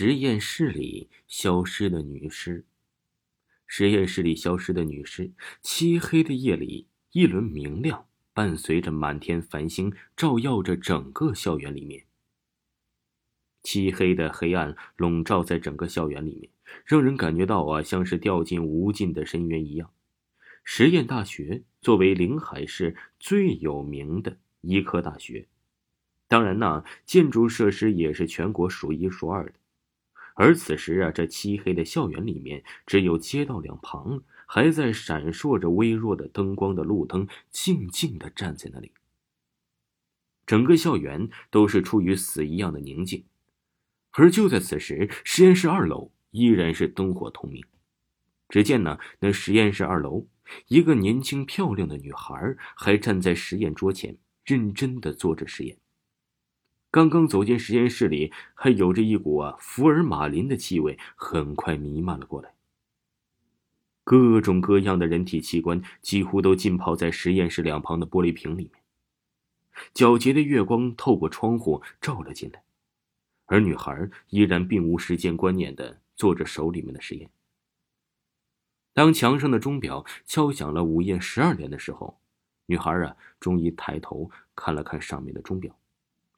实验室里消失的女尸。实验室里消失的女尸，漆黑的夜里，一轮明亮伴随着满天繁星，照耀着整个校园里面。漆黑的黑暗笼罩在整个校园里面，让人感觉到啊，像是掉进无尽的深渊一样。实验大学作为临海市最有名的医科大学，当然呢，建筑设施也是全国数一数二的。而此时啊，这漆黑的校园里面，只有街道两旁还在闪烁着微弱的灯光的路灯，静静的站在那里。整个校园都是处于死一样的宁静。而就在此时，实验室二楼依然是灯火通明。只见呢，那实验室二楼，一个年轻漂亮的女孩还站在实验桌前，认真的做着实验。刚刚走进实验室里，还有着一股啊福尔马林的气味，很快弥漫了过来。各种各样的人体器官几乎都浸泡在实验室两旁的玻璃瓶里面。皎洁的月光透过窗户照了进来，而女孩依然并无时间观念的做着手里面的实验。当墙上的钟表敲响了午夜十二点的时候，女孩啊终于抬头看了看上面的钟表。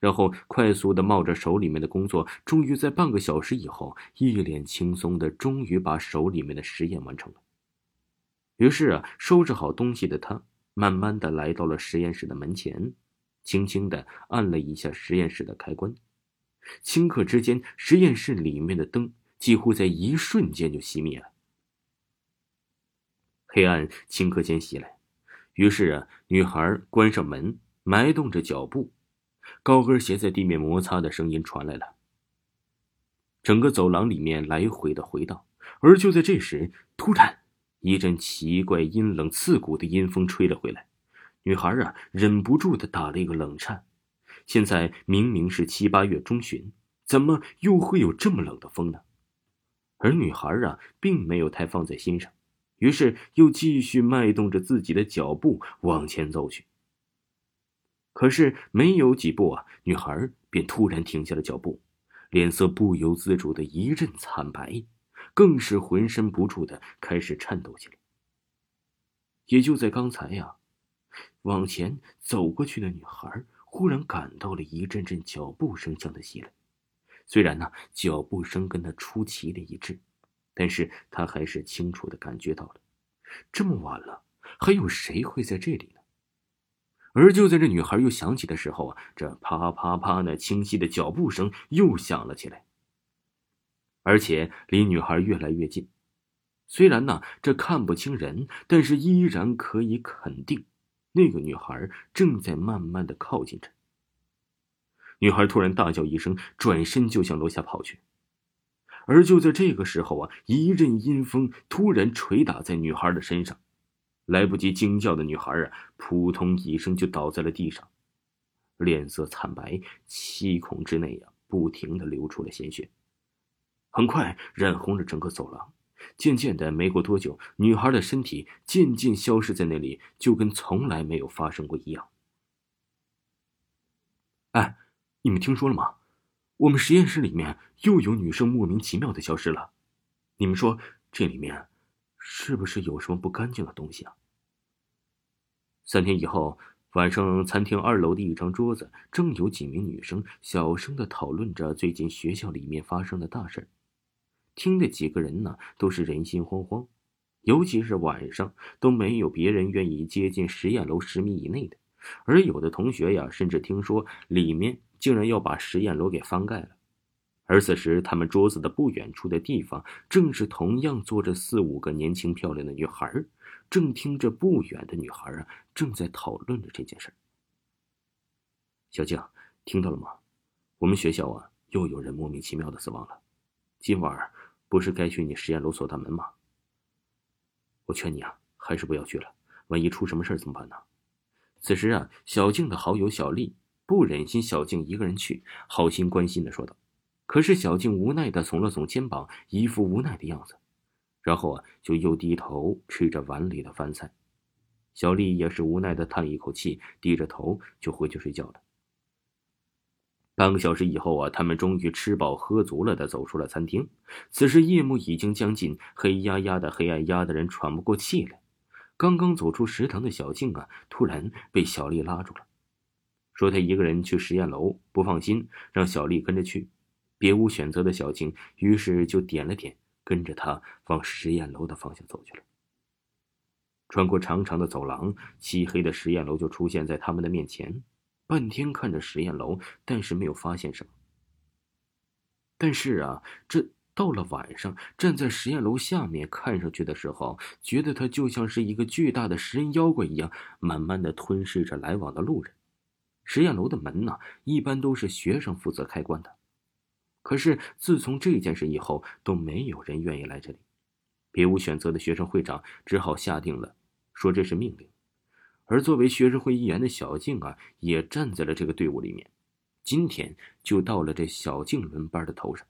然后快速的冒着手里面的工作，终于在半个小时以后，一脸轻松的，终于把手里面的实验完成了。于是啊，收拾好东西的他，慢慢的来到了实验室的门前，轻轻的按了一下实验室的开关，顷刻之间，实验室里面的灯几乎在一瞬间就熄灭了，黑暗顷刻间袭来。于是啊，女孩关上门，埋动着脚步。高跟鞋在地面摩擦的声音传来了。整个走廊里面来回的回荡，而就在这时，突然一阵奇怪、阴冷、刺骨的阴风吹了回来。女孩啊，忍不住的打了一个冷颤。现在明明是七八月中旬，怎么又会有这么冷的风呢？而女孩啊，并没有太放在心上，于是又继续迈动着自己的脚步往前走去。可是没有几步啊，女孩便突然停下了脚步，脸色不由自主的一阵惨白，更是浑身不住的开始颤抖起来。也就在刚才呀，往前走过去的女孩忽然感到了一阵阵脚步声向她袭来。虽然呢，脚步声跟她出奇的一致，但是她还是清楚的感觉到了，这么晚了，还有谁会在这里呢？而就在这女孩又想起的时候啊，这啪啪啪那清晰的脚步声又响了起来，而且离女孩越来越近。虽然呢这看不清人，但是依然可以肯定，那个女孩正在慢慢的靠近着。女孩突然大叫一声，转身就向楼下跑去。而就在这个时候啊，一阵阴风突然捶打在女孩的身上。来不及惊叫的女孩啊，扑通一声就倒在了地上，脸色惨白，七孔之内啊，不停的流出了鲜血，很快染红了整个走廊。渐渐的，没过多久，女孩的身体渐渐消失在那里，就跟从来没有发生过一样。哎，你们听说了吗？我们实验室里面又有女生莫名其妙的消失了，你们说这里面是不是有什么不干净的东西啊？三天以后，晚上餐厅二楼的一张桌子，正有几名女生小声的讨论着最近学校里面发生的大事听的几个人呢都是人心惶惶，尤其是晚上都没有别人愿意接近实验楼十米以内的，而有的同学呀，甚至听说里面竟然要把实验楼给翻盖了。而此时，他们桌子的不远处的地方，正是同样坐着四五个年轻漂亮的女孩正听着不远的女孩啊，正在讨论着这件事小静，听到了吗？我们学校啊，又有人莫名其妙的死亡了。今晚不是该去你实验楼锁大门吗？我劝你啊，还是不要去了。万一出什么事怎么办呢？此时啊，小静的好友小丽不忍心小静一个人去，好心关心的说道。可是小静无奈的耸了耸肩膀，一副无奈的样子。然后啊，就又低头吃着碗里的饭菜。小丽也是无奈的叹了一口气，低着头就回去睡觉了。半个小时以后啊，他们终于吃饱喝足了的走出了餐厅。此时夜幕已经将近，黑压压的黑暗压得人喘不过气来。刚刚走出食堂的小静啊，突然被小丽拉住了，说她一个人去实验楼不放心，让小丽跟着去。别无选择的小静于是就点了点，跟着他往实验楼的方向走去了。穿过长长的走廊，漆黑的实验楼就出现在他们的面前。半天看着实验楼，但是没有发现什么。但是啊，这到了晚上，站在实验楼下面看上去的时候，觉得它就像是一个巨大的食人妖怪一样，慢慢的吞噬着来往的路人。实验楼的门呢，一般都是学生负责开关的。可是自从这件事以后，都没有人愿意来这里。别无选择的学生会长只好下定了，说这是命令。而作为学生会议员的小静啊，也站在了这个队伍里面。今天就到了这小静轮班的头上。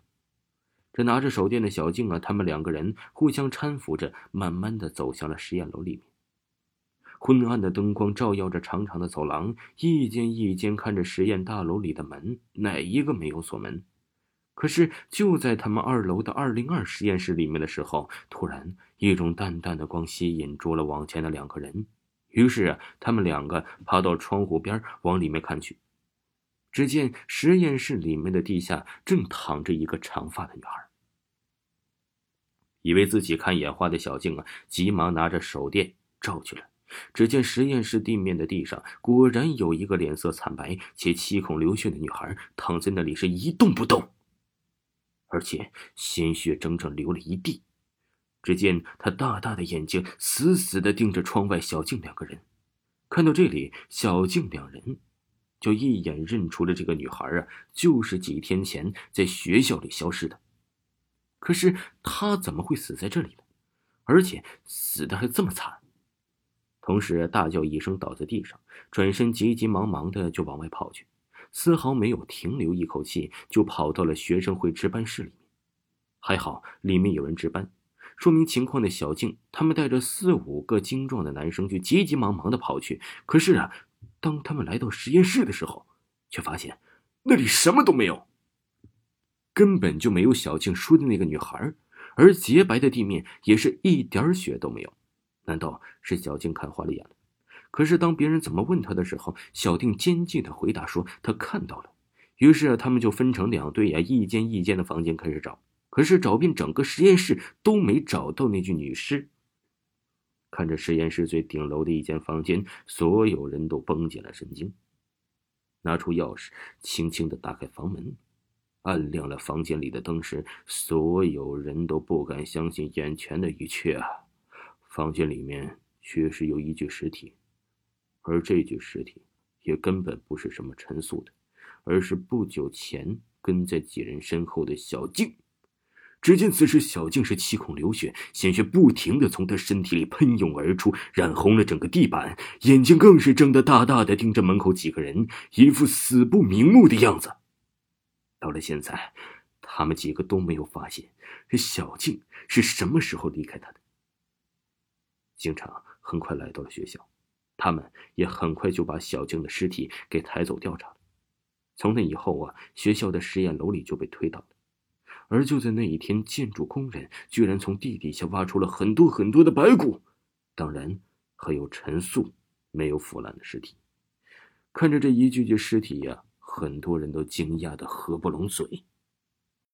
这拿着手电的小静啊，他们两个人互相搀扶着，慢慢的走向了实验楼里面。昏暗的灯光照耀着长长的走廊，一间一间看着实验大楼里的门，哪一个没有锁门？可是就在他们二楼的二零二实验室里面的时候，突然一种淡淡的光吸引住了往前的两个人。于是啊，他们两个爬到窗户边往里面看去，只见实验室里面的地下正躺着一个长发的女孩。以为自己看眼花的小静啊，急忙拿着手电照去了。只见实验室地面的地上果然有一个脸色惨白且七孔流血的女孩躺在那里，是一动不动，而且鲜血整整流了一地。只见他大大的眼睛死死的盯着窗外小静两个人，看到这里，小静两人就一眼认出了这个女孩啊，就是几天前在学校里消失的。可是她怎么会死在这里呢？而且死的还这么惨。同时大叫一声，倒在地上，转身急急忙忙的就往外跑去，丝毫没有停留一口气，就跑到了学生会值班室里面。还好里面有人值班。说明情况的小静，他们带着四五个精壮的男生就急急忙忙的跑去。可是啊，当他们来到实验室的时候，却发现那里什么都没有，根本就没有小静说的那个女孩，而洁白的地面也是一点血都没有。难道是小静看花了眼？可是当别人怎么问他的时候，小静坚定的回答说他看到了。于是啊，他们就分成两队呀，一间一间的房间开始找。可是找遍整个实验室都没找到那具女尸。看着实验室最顶楼的一间房间，所有人都绷紧了神经。拿出钥匙，轻轻的打开房门，按亮了房间里的灯时，所有人都不敢相信眼前的一切啊！房间里面确实有一具尸体，而这具尸体也根本不是什么陈素的，而是不久前跟在几人身后的小静。只见此时，小静是七孔流血，鲜血不停的从她身体里喷涌而出，染红了整个地板，眼睛更是睁得大大的，盯着门口几个人，一副死不瞑目的样子。到了现在，他们几个都没有发现这小静是什么时候离开他的。警察很快来到了学校，他们也很快就把小静的尸体给抬走调查了。从那以后啊，学校的实验楼里就被推倒了。而就在那一天，建筑工人居然从地底下挖出了很多很多的白骨，当然还有陈素没有腐烂的尸体。看着这一具具尸体呀，很多人都惊讶的合不拢嘴。